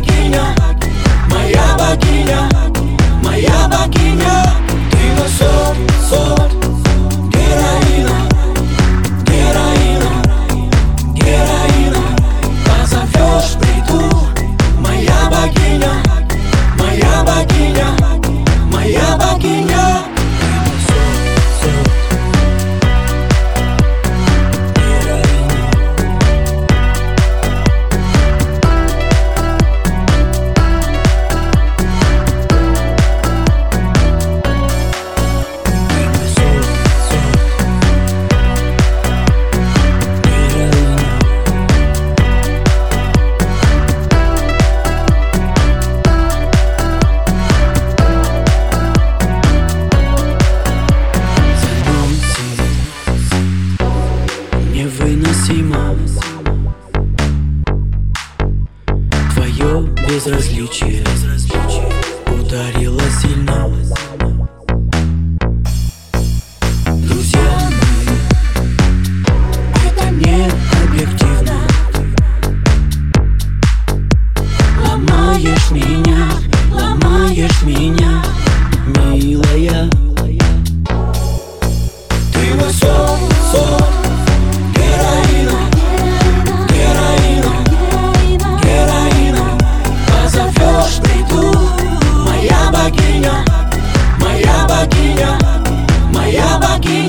богиня, моя богиня, моя богиня. зима Твое безразличие Ударило сильно. Друзья Это не объективно. Ломаешь меня, ломаешь меня Милая.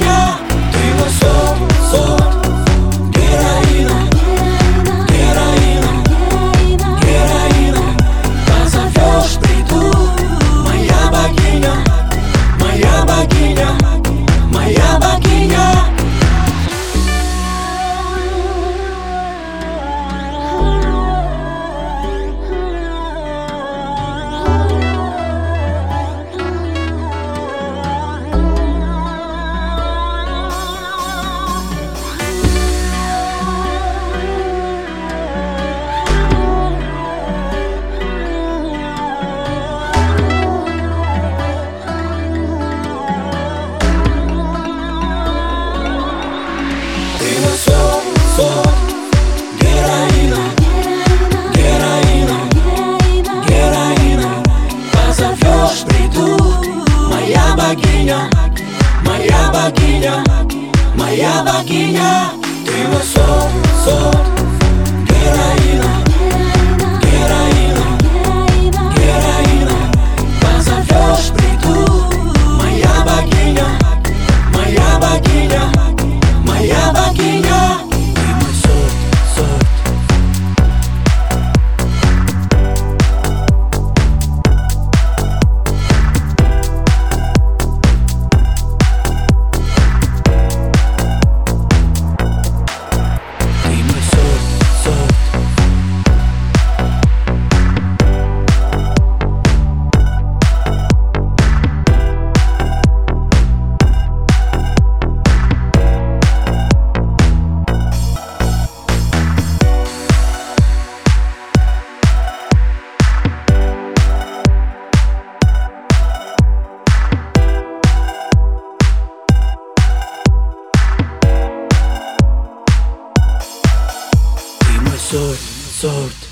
Yeah. Sakina. sword, sword.